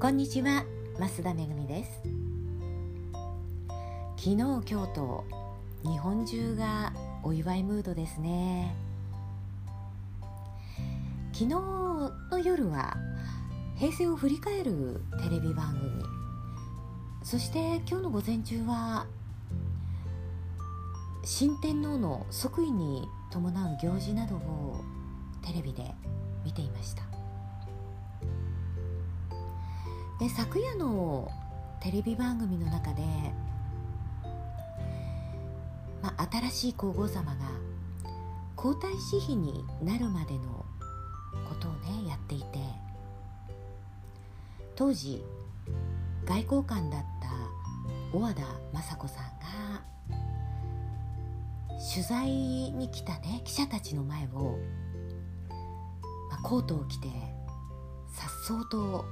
こんにちは増田めぐみです。昨日今日と日本中がお祝いムードですね。昨日の夜は平成を振り返るテレビ番組。そして今日の午前中は新天皇の即位に伴う行事などをテレビで見ていました。で昨夜のテレビ番組の中で、まあ、新しい皇后様が皇太子妃になるまでのことをねやっていて当時外交官だった小和田雅子さんが取材に来たね記者たちの前を、まあ、コートを着てさっそうと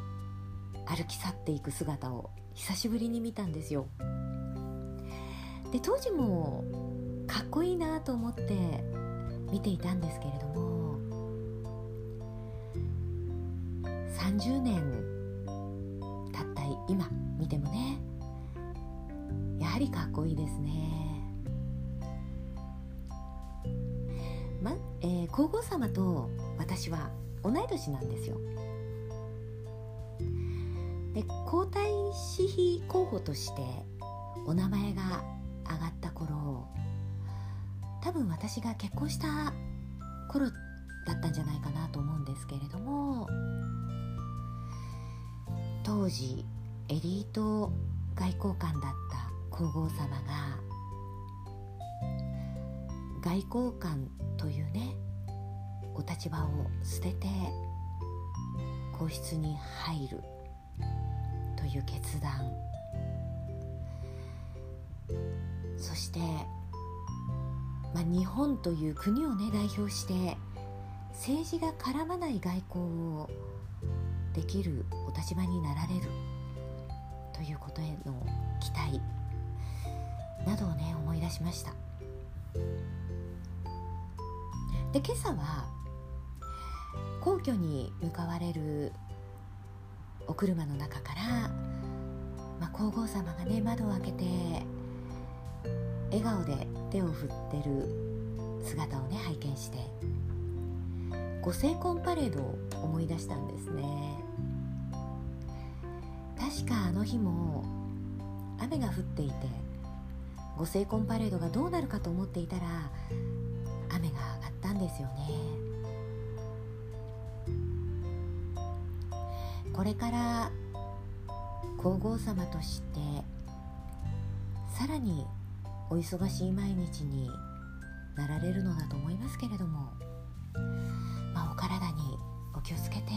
歩き去っていく姿を久しぶりに見たんですよ。で当時もかっこいいなと思って見ていたんですけれども30年たった今見てもねやはりかっこいいですね。まえー、皇后様と私は同い年なんですよ。で皇太子妃候補としてお名前が挙がった頃多分私が結婚した頃だったんじゃないかなと思うんですけれども当時エリート外交官だった皇后様が外交官というねお立場を捨てて皇室に入るいう決断。そして、まあ、日本という国をね代表して政治が絡まない外交をできるお立場になられる。ということへの期待。などをね思い出しました。で今朝は皇居に向かわれるお車の中から、まあ、皇后様がね窓を開けて笑顔で手を振ってる姿をね拝見してご成婚パレードを思い出したんですね。確かあの日も雨が降っていてご成婚パレードがどうなるかと思っていたら雨が上がったんですよね。これから皇后様としてさらにお忙しい毎日になられるのだと思いますけれども、まあ、お体にお気をつけて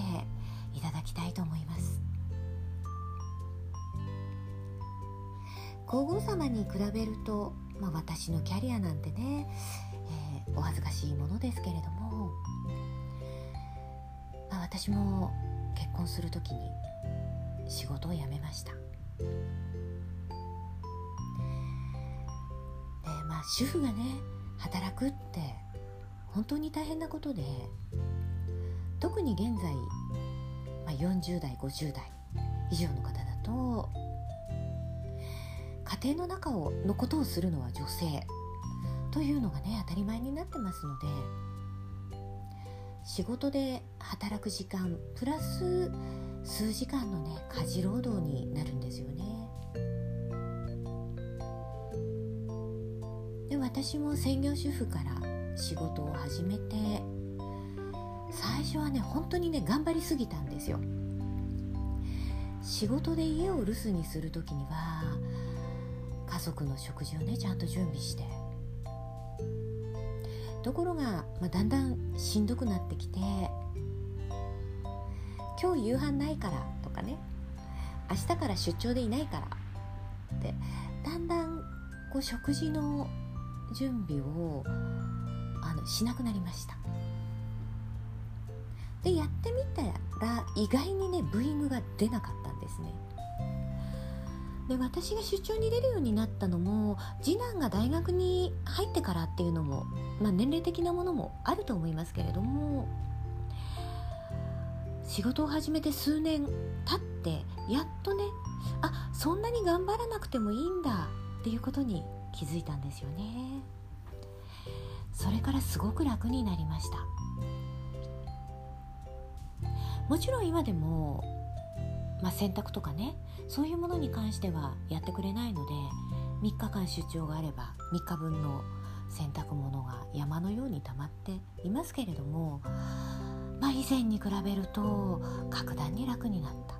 いただきたいと思います。皇后様に比べると、まあ、私のキャリアなんてね、えー、お恥ずかしいものですけれども、まあ、私も結婚する時にを辞めました。でまあ主婦がね働くって本当に大変なことで特に現在、まあ、40代50代以上の方だと家庭の中をのことをするのは女性というのがね当たり前になってますので仕事で働く時間プラス数時間のね家事労働になるんですよね。で私も専業主婦から仕事を始めて最初はね本当にね頑張りすぎたんですよ。仕事で家を留守にする時には家族の食事をねちゃんと準備して。ところが、まあ、だんだんしんどくなってきて今日夕飯ないからとかね。明日から出張でいないから。ってだんだんこう食事の準備をあのしなくなりました。でやってみたら意外にねブーイングが出なかったんですね。で私が出張に出るようになったのも次男が大学に入ってからっていうのも、まあ、年齢的なものもあると思いますけれども仕事を始めて数年経ってやっとねあそんなに頑張らなくてもいいんだっていうことに気づいたんですよね。それからすごく楽になりました。もちろん今でも、まあ、洗濯とかねそういうものに関してはやってくれないので3日間出張があれば3日分の洗濯物が山のように溜まっていますけれども、まあ、以前に比べると格段に楽になった。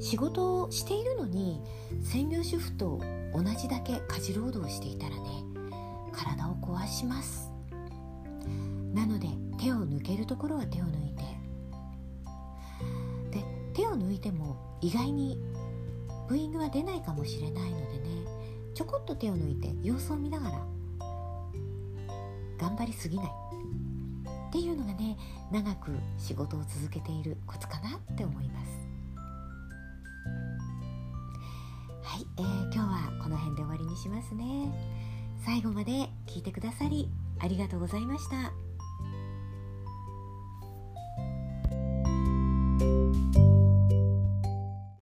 仕事をしているのに専業主婦と同じだけ家事労働をしていたらね体を壊します。なので手を抜けるところは手を抜いて。で手を抜いても意外にブーイングは出ないかもしれないのでねちょこっと手を抜いて様子を見ながら頑張りすぎない。っていうのがね長く仕事を続けているコツかなって思いますはい、えー、今日はこの辺で終わりにしますね最後まで聞いてくださりありがとうございました。